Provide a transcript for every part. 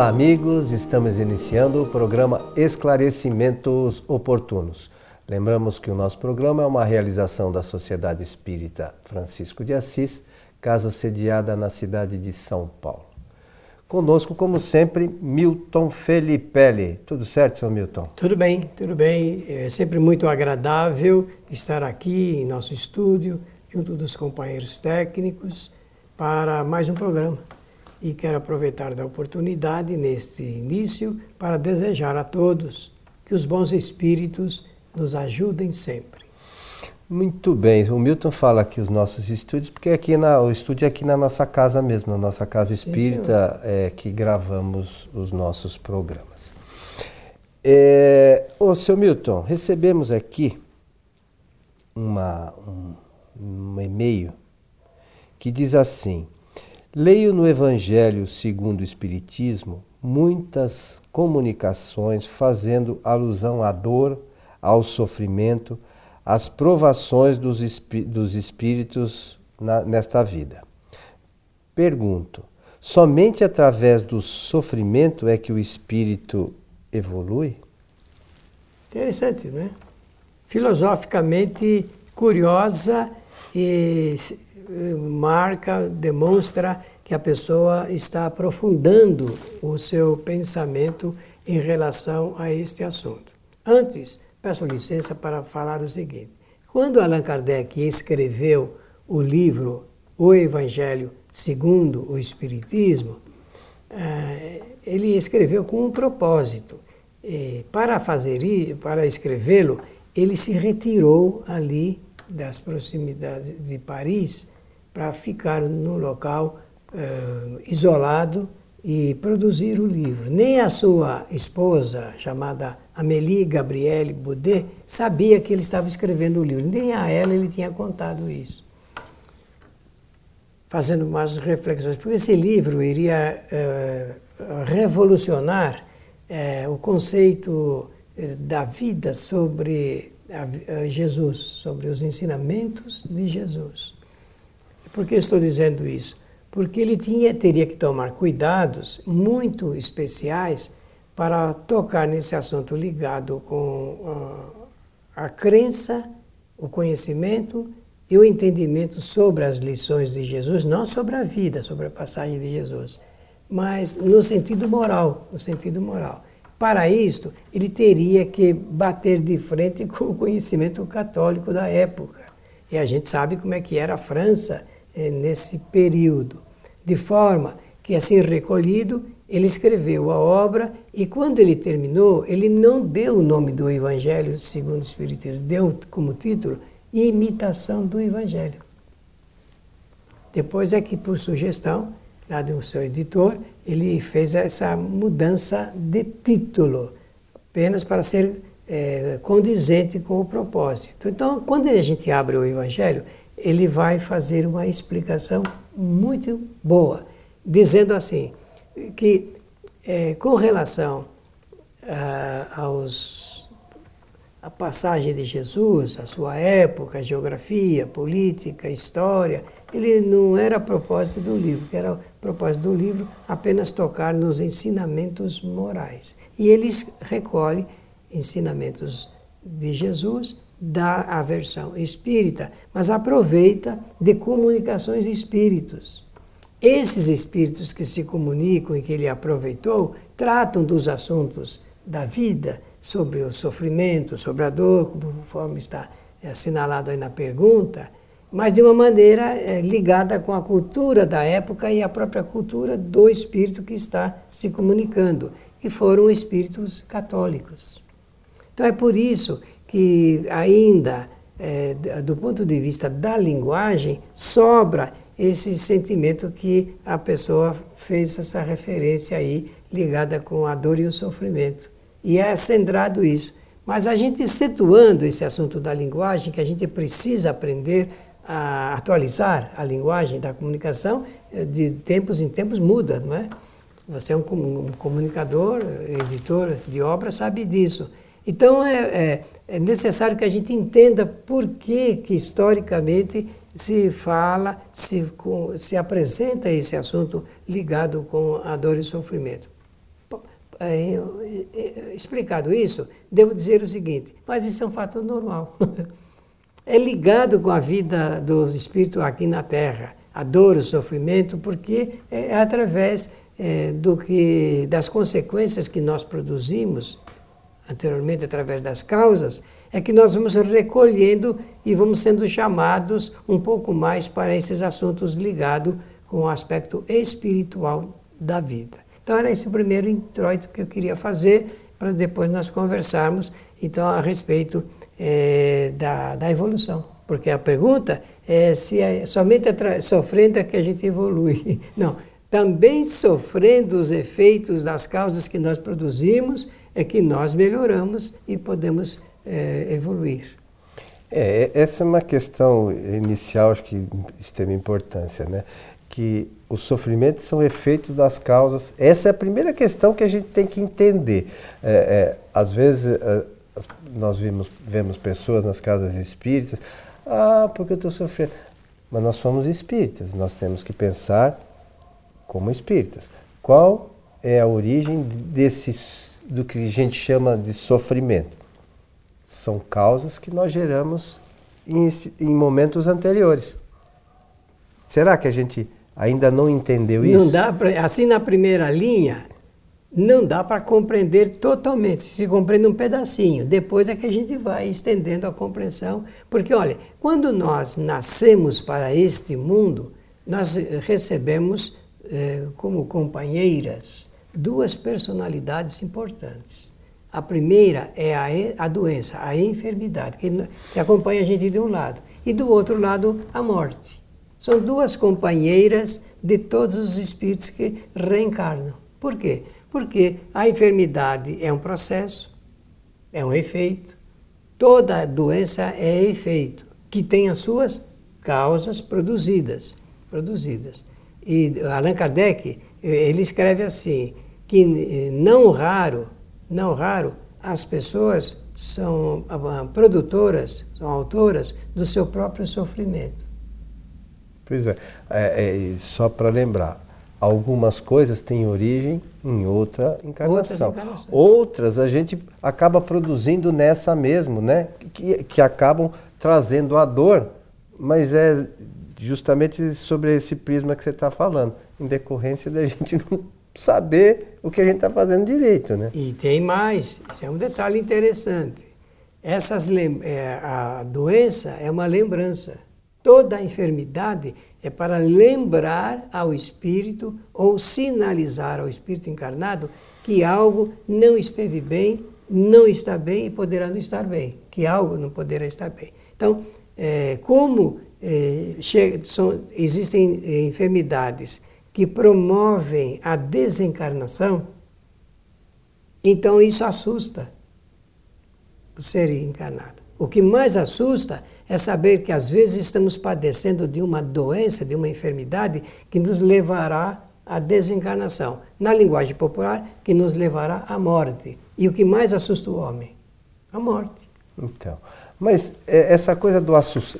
Olá, amigos. Estamos iniciando o programa Esclarecimentos Oportunos. Lembramos que o nosso programa é uma realização da Sociedade Espírita Francisco de Assis, casa sediada na cidade de São Paulo. Conosco, como sempre, Milton Felipelli. Tudo certo, seu Milton? Tudo bem, tudo bem. É sempre muito agradável estar aqui em nosso estúdio, junto dos companheiros técnicos, para mais um programa. E quero aproveitar da oportunidade neste início para desejar a todos que os bons espíritos nos ajudem sempre. Muito bem, o Milton fala aqui os nossos estúdios, porque aqui na, o estúdio é aqui na nossa casa mesmo, na nossa casa espírita, é, que gravamos os nossos programas. É, ô, seu Milton, recebemos aqui uma, um, um e-mail que diz assim: Leio no Evangelho segundo o Espiritismo muitas comunicações fazendo alusão à dor, ao sofrimento, às provações dos, espí dos espíritos na, nesta vida. Pergunto: somente através do sofrimento é que o espírito evolui? Interessante, não é? Filosoficamente curiosa e marca, demonstra que a pessoa está aprofundando o seu pensamento em relação a este assunto. Antes, peço licença para falar o seguinte: quando Allan Kardec escreveu o livro O Evangelho segundo o Espiritismo, eh, ele escreveu com um propósito. Para fazer para escrevê-lo, ele se retirou ali das proximidades de Paris para ficar no local uh, isolado e produzir o livro. Nem a sua esposa, chamada Amélie Gabrielle Baudet, sabia que ele estava escrevendo o livro. Nem a ela ele tinha contado isso. Fazendo umas reflexões, porque esse livro iria uh, revolucionar uh, o conceito da vida sobre Jesus, sobre os ensinamentos de Jesus. Por que estou dizendo isso? Porque ele tinha, teria que tomar cuidados muito especiais para tocar nesse assunto ligado com a, a crença, o conhecimento e o entendimento sobre as lições de Jesus, não sobre a vida, sobre a passagem de Jesus, mas no sentido moral, no sentido moral. Para isto, ele teria que bater de frente com o conhecimento católico da época. E a gente sabe como é que era a França é, nesse período. De forma que, assim recolhido, ele escreveu a obra e, quando ele terminou, ele não deu o nome do Evangelho segundo o Espiritismo, deu como título Imitação do Evangelho. Depois é que, por sugestão lá do seu editor, ele fez essa mudança de título, apenas para ser é, condizente com o propósito. Então, quando a gente abre o Evangelho, ele vai fazer uma explicação muito boa, dizendo assim, que é, com relação a, aos, a passagem de Jesus, a sua época, a geografia, política, história, ele não era propósito do livro, era propósito do livro apenas tocar nos ensinamentos morais. E ele recolhe ensinamentos de Jesus da versão espírita, mas aproveita de comunicações de espíritos. Esses espíritos que se comunicam e que ele aproveitou tratam dos assuntos da vida, sobre o sofrimento, sobre a dor, conforme está assinalado aí na pergunta, mas de uma maneira é, ligada com a cultura da época e a própria cultura do espírito que está se comunicando, e foram espíritos católicos. Então é por isso que ainda, é, do ponto de vista da linguagem, sobra esse sentimento que a pessoa fez essa referência aí, ligada com a dor e o sofrimento. E é centrado isso. Mas a gente situando esse assunto da linguagem, que a gente precisa aprender a atualizar a linguagem da comunicação, é, de tempos em tempos muda, não é? Você é um comunicador, editor de obra, sabe disso. Então, é, é, é necessário que a gente entenda por que, que historicamente se fala, se, se apresenta esse assunto ligado com a dor e sofrimento. é, é, explicado isso, devo dizer o seguinte: mas isso é um fato normal. é ligado com a vida do espírito aqui na Terra, a dor, o sofrimento, porque é através é, do que das consequências que nós produzimos anteriormente através das causas, é que nós vamos recolhendo e vamos sendo chamados um pouco mais para esses assuntos ligados com o aspecto espiritual da vida. Então era esse o primeiro introito que eu queria fazer para depois nós conversarmos então a respeito é, da, da evolução. Porque a pergunta é se é somente sofrendo é que a gente evolui. Não, também sofrendo os efeitos das causas que nós produzimos é que nós melhoramos e podemos é, evoluir. É, essa é uma questão inicial, acho que extrema importância, né? Que os sofrimentos são efeitos das causas. Essa é a primeira questão que a gente tem que entender. É, é, às vezes é, nós vemos, vemos pessoas nas casas espíritas, ah, porque eu estou sofrendo. Mas nós somos espíritas, nós temos que pensar como espíritas. Qual é a origem desses do que a gente chama de sofrimento. São causas que nós geramos em, em momentos anteriores. Será que a gente ainda não entendeu isso? Não dá pra, assim na primeira linha, não dá para compreender totalmente. Se compreende um pedacinho. Depois é que a gente vai estendendo a compreensão. Porque, olha, quando nós nascemos para este mundo, nós recebemos eh, como companheiras duas personalidades importantes. A primeira é a, a doença, a enfermidade, que, que acompanha a gente de um lado, e do outro lado, a morte. São duas companheiras de todos os espíritos que reencarnam. Por quê? Porque a enfermidade é um processo, é um efeito. Toda doença é efeito, que tem as suas causas produzidas. produzidas. E Allan Kardec ele escreve assim, que não raro, não raro, as pessoas são ah, produtoras, são autoras do seu próprio sofrimento. Pois é, é, é só para lembrar, algumas coisas têm origem em outra encarnação. Outras a gente acaba produzindo nessa mesmo, né? Que, que acabam trazendo a dor, mas é justamente sobre esse prisma que você está falando, em decorrência da gente não saber o que a gente está fazendo direito, né? E tem mais, isso é um detalhe interessante. Essas, é, a doença é uma lembrança. Toda enfermidade é para lembrar ao espírito ou sinalizar ao espírito encarnado que algo não esteve bem, não está bem e poderá não estar bem, que algo não poderá estar bem. Então, é, como é, chega, são, existem é, enfermidades que promovem a desencarnação, então isso assusta o ser encarnado. O que mais assusta é saber que às vezes estamos padecendo de uma doença, de uma enfermidade que nos levará à desencarnação. Na linguagem popular, que nos levará à morte. E o que mais assusta o homem? A morte. Então, mas é, essa coisa do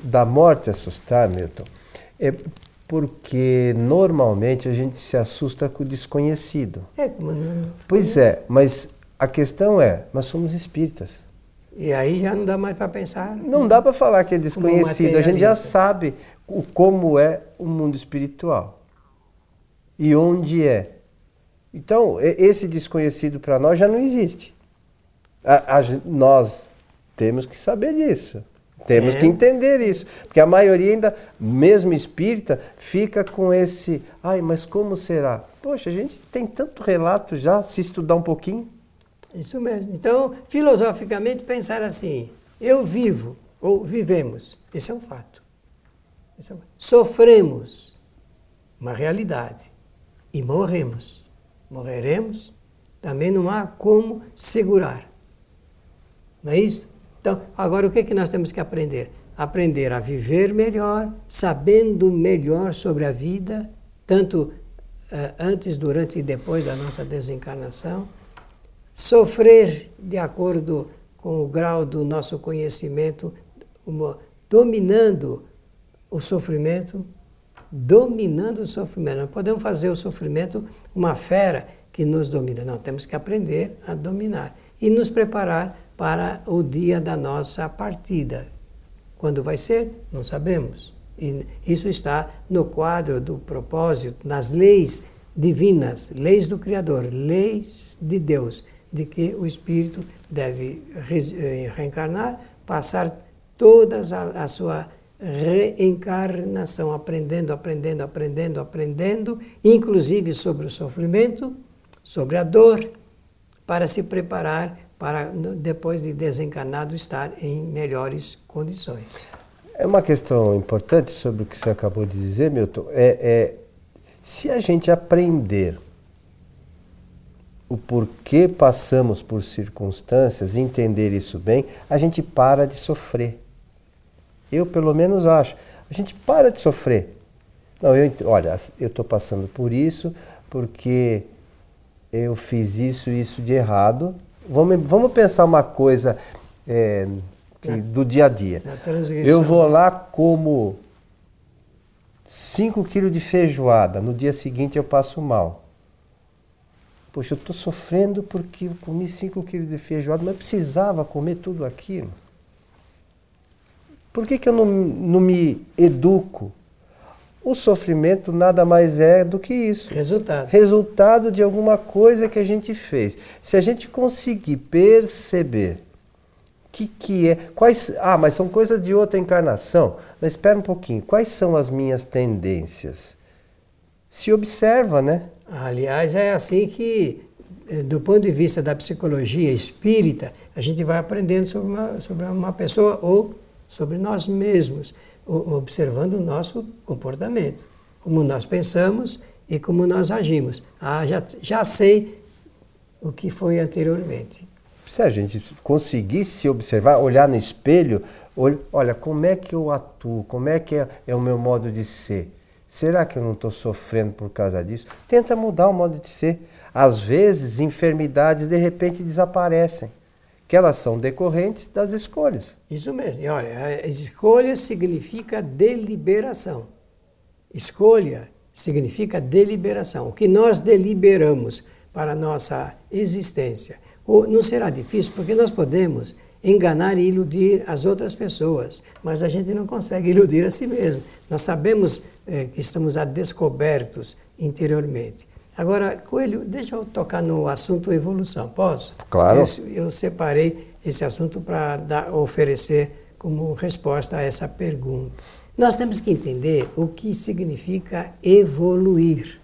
da morte assustar, Milton, é porque normalmente a gente se assusta com o desconhecido. É, como não... Pois é, mas a questão é, nós somos espíritas. E aí já não dá mais para pensar. Não dá para falar que é desconhecido, a gente já sabe o, como é o mundo espiritual e onde é. Então, esse desconhecido para nós já não existe. A, a, nós temos que saber disso. Temos é. que entender isso. Porque a maioria ainda, mesmo espírita, fica com esse. Ai, mas como será? Poxa, a gente tem tanto relato já, se estudar um pouquinho. Isso mesmo. Então, filosoficamente, pensar assim: eu vivo, ou vivemos. Esse é um fato. É um. Sofremos, uma realidade. E morremos. Morreremos, também não há como segurar. Não é isso? Então, agora o que, é que nós temos que aprender? Aprender a viver melhor, sabendo melhor sobre a vida, tanto uh, antes, durante e depois da nossa desencarnação, sofrer de acordo com o grau do nosso conhecimento, uma, dominando o sofrimento, dominando o sofrimento. Nós podemos fazer o sofrimento uma fera que que nos domina. Não, temos que aprender a dominar e nos preparar para o dia da nossa partida. Quando vai ser, não sabemos. E isso está no quadro do propósito, nas leis divinas, leis do Criador, leis de Deus, de que o espírito deve eh, reencarnar, passar toda a, sua reencarnação, aprendendo, aprendendo, aprendendo, aprendendo, inclusive sobre o sofrimento, sobre a dor, para se preparar para, depois de desencarnado, estar em melhores condições. É uma questão importante sobre o que você acabou de dizer, Milton. É, é se a gente aprender o porquê passamos por circunstâncias, entender isso bem, a gente para de sofrer. Eu, pelo menos, acho. A gente para de sofrer. Não, eu, olha, eu estou passando por isso porque eu fiz isso e isso de errado. Vamos, vamos pensar uma coisa é, que, do dia a dia. Eu vou lá como 5 quilos de feijoada, no dia seguinte eu passo mal. Poxa, eu estou sofrendo porque eu comi 5 quilos de feijoada, mas precisava comer tudo aquilo. Por que, que eu não, não me educo? O sofrimento nada mais é do que isso. Resultado. Resultado de alguma coisa que a gente fez. Se a gente conseguir perceber que que é, quais, ah, mas são coisas de outra encarnação. Mas espera um pouquinho, quais são as minhas tendências? Se observa, né? Aliás, é assim que, eh, do ponto de vista da psicologia espírita, a gente vai aprendendo sobre uma, sobre uma pessoa ou sobre nós mesmos, observando o nosso comportamento, como nós pensamos e como nós agimos. Ah, já, já sei o que foi anteriormente. Se a gente conseguir se observar, olhar no espelho, olha, como é que eu atuo, como é que é, é o meu modo de ser. Será que eu não estou sofrendo por causa disso? Tenta mudar o modo de ser. Às vezes, enfermidades de repente desaparecem que elas são decorrentes das escolhas. Isso mesmo. E olha, escolha significa deliberação. Escolha significa deliberação. O que nós deliberamos para a nossa existência. Ou não será difícil, porque nós podemos enganar e iludir as outras pessoas, mas a gente não consegue iludir a si mesmo. Nós sabemos é, que estamos a descobertos interiormente. Agora, Coelho, deixa eu tocar no assunto evolução, posso? Claro. Eu, eu separei esse assunto para oferecer como resposta a essa pergunta. Nós temos que entender o que significa evoluir.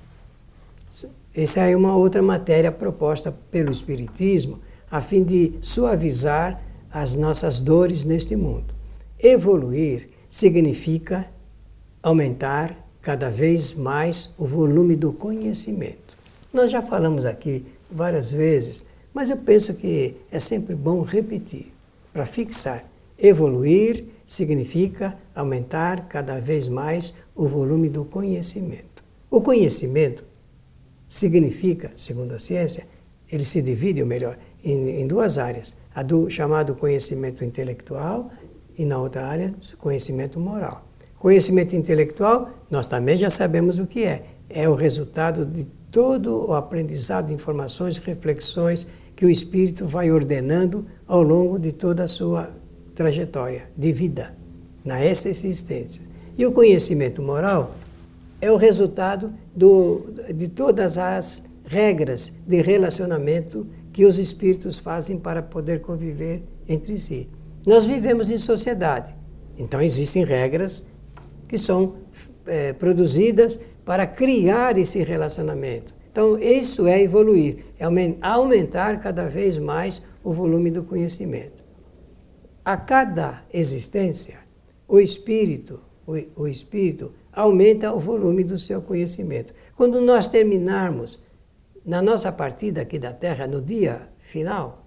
Essa é uma outra matéria proposta pelo Espiritismo a fim de suavizar as nossas dores neste mundo. Evoluir significa aumentar cada vez mais o volume do conhecimento. Nós já falamos aqui várias vezes, mas eu penso que é sempre bom repetir, para fixar. Evoluir significa aumentar cada vez mais o volume do conhecimento. O conhecimento significa, segundo a ciência, ele se divide, ou melhor, em, em duas áreas: a do chamado conhecimento intelectual e na outra área, conhecimento moral. Conhecimento intelectual, nós também já sabemos o que é. É o resultado de todo o aprendizado de informações, reflexões que o espírito vai ordenando ao longo de toda a sua trajetória de vida, na essa existência. E o conhecimento moral é o resultado do, de todas as regras de relacionamento que os espíritos fazem para poder conviver entre si. Nós vivemos em sociedade, então existem regras que são é, produzidas para criar esse relacionamento. Então, isso é evoluir, é aumentar cada vez mais o volume do conhecimento. A cada existência, o espírito, o, o espírito aumenta o volume do seu conhecimento. Quando nós terminarmos na nossa partida aqui da Terra, no dia final,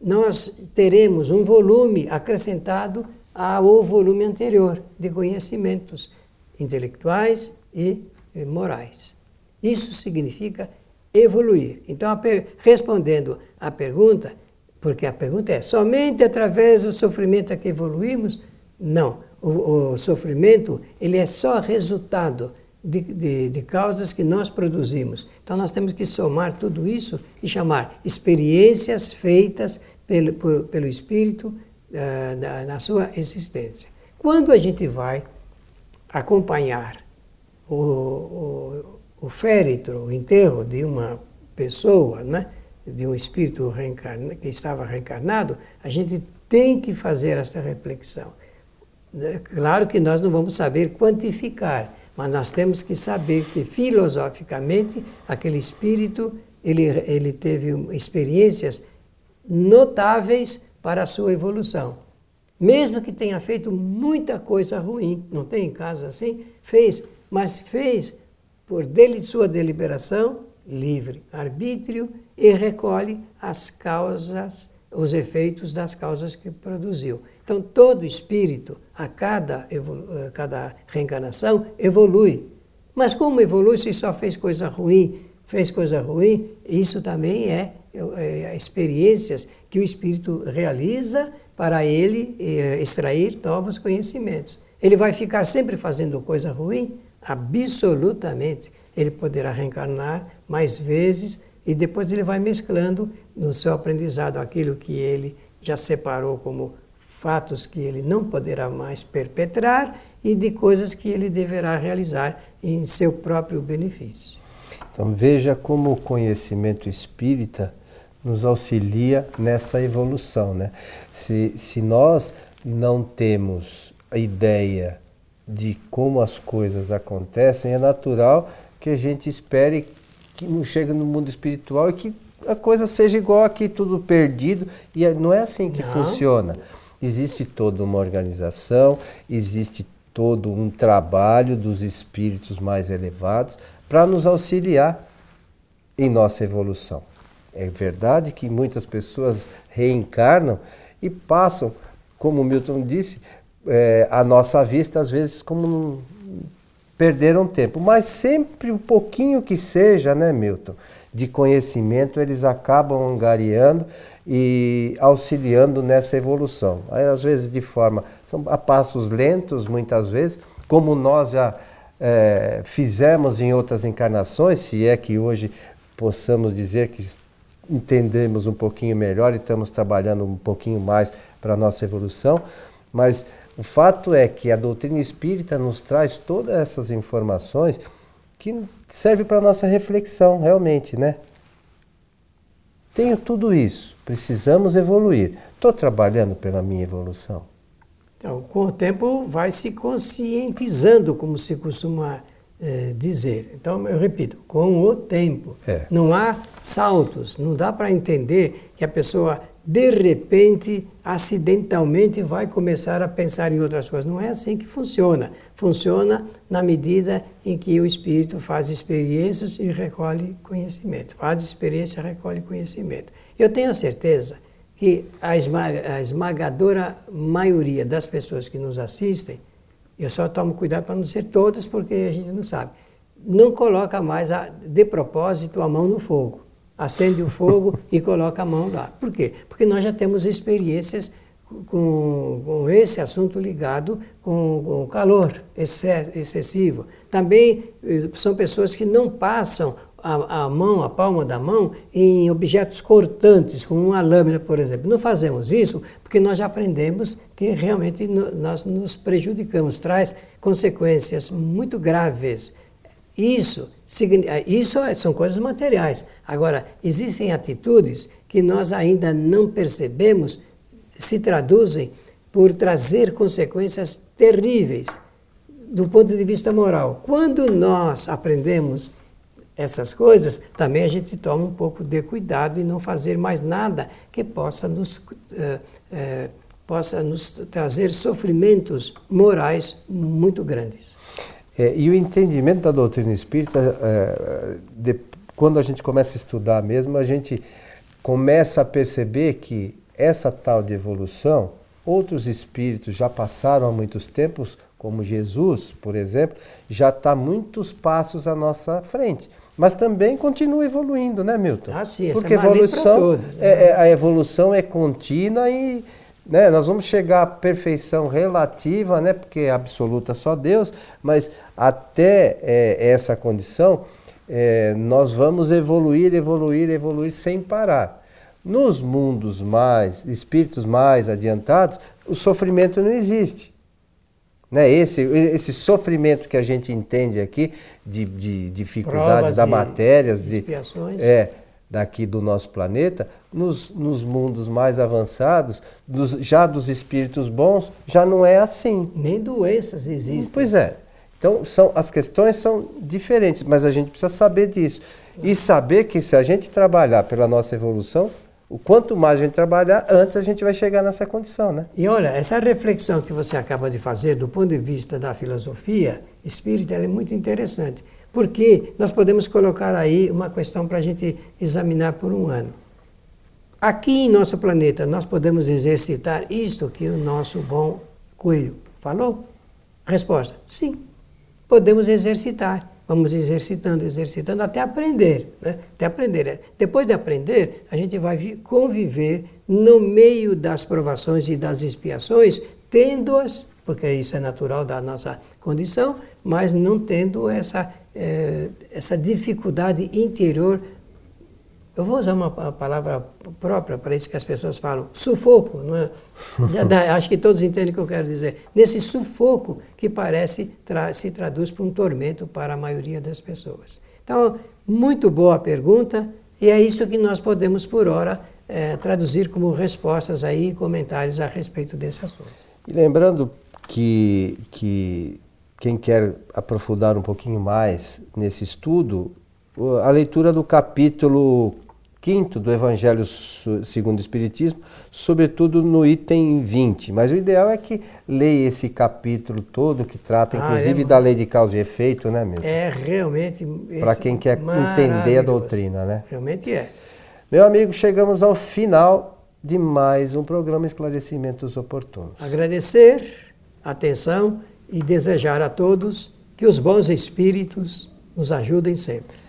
nós teremos um volume acrescentado ao volume anterior de conhecimentos intelectuais e morais. Isso significa evoluir. Então, respondendo à pergunta, porque a pergunta é: somente através do sofrimento é que evoluímos? Não. O, o sofrimento ele é só resultado de, de, de, causas que nós produzimos. Então nós temos que somar tudo isso e chamar experiências feitas pelo, por, pelo Espírito uh, na, na, sua existência. Quando a gente vai acompanhar o, o, o féretro, o enterro de uma pessoa, né, de um espírito que estava reencarnado, a gente tem que fazer essa reflexão. Claro que nós não vamos saber quantificar, mas nós temos que saber que filosoficamente aquele espírito ele, ele teve experiências notáveis para a sua evolução. Mesmo que tenha feito muita coisa ruim, não tem casos assim? Fez, mas fez por dele sua deliberação livre, arbítrio e recolhe as causas, os efeitos das causas que produziu. Então, todo espírito, a cada, a cada reencarnação, evolui. Mas como evolui se só fez coisa ruim, fez coisa ruim? Isso também é, é experiências que o espírito realiza para ele é, extrair novos conhecimentos. Ele vai ficar sempre fazendo coisa ruim? Absolutamente. Ele poderá reencarnar mais vezes e depois ele vai mesclando no seu aprendizado aquilo que ele já separou como fatos que ele não poderá mais perpetrar e de coisas que ele deverá realizar em seu próprio benefício. Então veja como o conhecimento espírita nos auxilia nessa evolução. Né? Se, se nós não temos a ideia de como as coisas acontecem, é natural que a gente espere que não chegue no mundo espiritual e que a coisa seja igual aqui, tudo perdido. E é, não é assim que não. funciona existe toda uma organização, existe todo um trabalho dos espíritos mais elevados para nos auxiliar em nossa evolução. É verdade que muitas pessoas reencarnam e passam, como Milton disse, é, a nossa vista, às vezes, como perderam tempo. Mas sempre um pouquinho que seja, né, Milton, de conhecimento, eles acabam angariando e auxiliando nessa evolução. Aí, às vezes de forma a passos lentos, muitas vezes, como nós já é, fizemos em outras encarnações, se é que hoje possamos dizer que entendemos um pouquinho melhor e estamos trabalhando um pouquinho mais para a nossa evolução, mas o fato é que a doutrina espírita nos traz todas essas informações que serve para a nossa reflexão, realmente, né? Tenho tudo isso, precisamos evoluir. Estou trabalhando pela minha evolução. Então, com o tempo, vai se conscientizando, como se costuma é, dizer. Então, eu repito, com o tempo. É. Não há saltos, não dá para entender que a pessoa de repente, acidentalmente, vai começar a pensar em outras coisas. Não é assim que funciona. Funciona na medida em que o espírito faz experiências e recolhe conhecimento. Faz experiência e recolhe conhecimento. Eu tenho a certeza que a, esmaga, a esmagadora maioria das pessoas que nos assistem, eu só tomo cuidado para não ser todas, porque a gente não sabe, não coloca mais a, de propósito a mão no fogo acende o fogo e coloca a mão lá. Por quê? Porque nós já temos experiências com, com esse assunto ligado com, com o calor excessivo. Também eh, são pessoas que não passam a, a, mão, a palma da mão, em objetos cortantes, como uma lâmina, por exemplo. Não fazemos isso porque nós já aprendemos que realmente nós nos prejudicamos, traz consequências muito graves isso, isso é, são coisas materiais. Agora, existem atitudes que nós ainda não percebemos, se traduzem por trazer consequências terríveis do ponto de vista moral. Quando nós aprendemos essas coisas, também a gente toma um pouco de cuidado e não fazer mais nada que possa nos, uh, uh, possa nos trazer sofrimentos morais muito grandes. É, e o entendimento da doutrina espírita, é, de, quando a gente começa a estudar mesmo, a gente começa a perceber que essa tal de evolução, outros espíritos já passaram há muitos tempos, como Jesus, por exemplo, já está muitos passos à nossa frente. Mas também continua evoluindo, né, Milton? Ah, sim, Porque é evolução, todos, né? é, é, a evolução é contínua e né? Nós vamos chegar à perfeição relativa, né? Porque é absoluta só Deus, mas até é, essa condição é, nós vamos evoluir, evoluir, evoluir sem parar. Nos mundos mais, espíritos mais adiantados, o sofrimento não existe. Né? Esse, esse sofrimento que a gente entende aqui, de, de dificuldades Provas da matéria, de, é, daqui do nosso planeta, nos, nos mundos mais avançados, dos, já dos espíritos bons, já não é assim. Nem doenças existem. Pois é. Então, são, as questões são diferentes, mas a gente precisa saber disso. E saber que se a gente trabalhar pela nossa evolução, o quanto mais a gente trabalhar, antes a gente vai chegar nessa condição, né? E olha, essa reflexão que você acaba de fazer do ponto de vista da filosofia espírita, é muito interessante. Porque nós podemos colocar aí uma questão para a gente examinar por um ano. Aqui em nosso planeta, nós podemos exercitar isto que o nosso bom coelho falou? Resposta: sim, podemos exercitar. Vamos exercitando, exercitando até aprender. Né? Até aprender. Depois de aprender, a gente vai conviver no meio das provações e das expiações, tendo-as, porque isso é natural da nossa condição, mas não tendo essa é, essa dificuldade interior. Eu vou usar uma palavra própria para isso que as pessoas falam, sufoco, não é? Dá, acho que todos entendem o que eu quero dizer. Nesse sufoco que parece tra se traduz para um tormento para a maioria das pessoas. Então, muito boa pergunta, e é isso que nós podemos, por hora, é, traduzir como respostas aí, comentários a respeito desse assunto. E lembrando que, que quem quer aprofundar um pouquinho mais nesse estudo, a leitura do capítulo 5 do Evangelho segundo o Espiritismo, sobretudo no item 20. Mas o ideal é que leia esse capítulo todo, que trata ah, inclusive é, da lei de causa e efeito, né, meu? É realmente. Para quem quer entender a doutrina, né? Realmente é. Meu amigo, chegamos ao final de mais um programa Esclarecimentos Oportunos. Agradecer a atenção e desejar a todos que os bons espíritos nos ajudem sempre.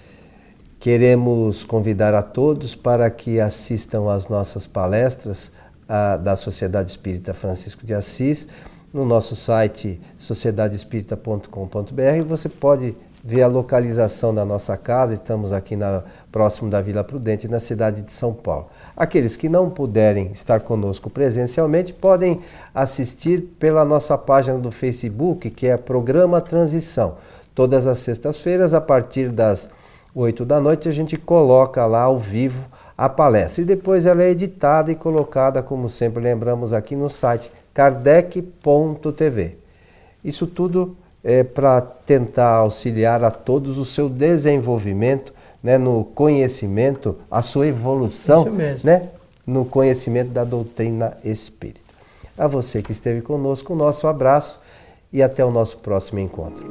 Queremos convidar a todos para que assistam às nossas palestras a, da Sociedade Espírita Francisco de Assis no nosso site sociedadeespírita.com.br. Você pode ver a localização da nossa casa, estamos aqui na, próximo da Vila Prudente, na cidade de São Paulo. Aqueles que não puderem estar conosco presencialmente podem assistir pela nossa página do Facebook, que é Programa Transição. Todas as sextas-feiras, a partir das 8 da noite, a gente coloca lá ao vivo a palestra. E depois ela é editada e colocada, como sempre lembramos aqui no site kardec.tv. Isso tudo é, para tentar auxiliar a todos o seu desenvolvimento né, no conhecimento, a sua evolução né, no conhecimento da doutrina espírita. A você que esteve conosco, o nosso abraço e até o nosso próximo encontro.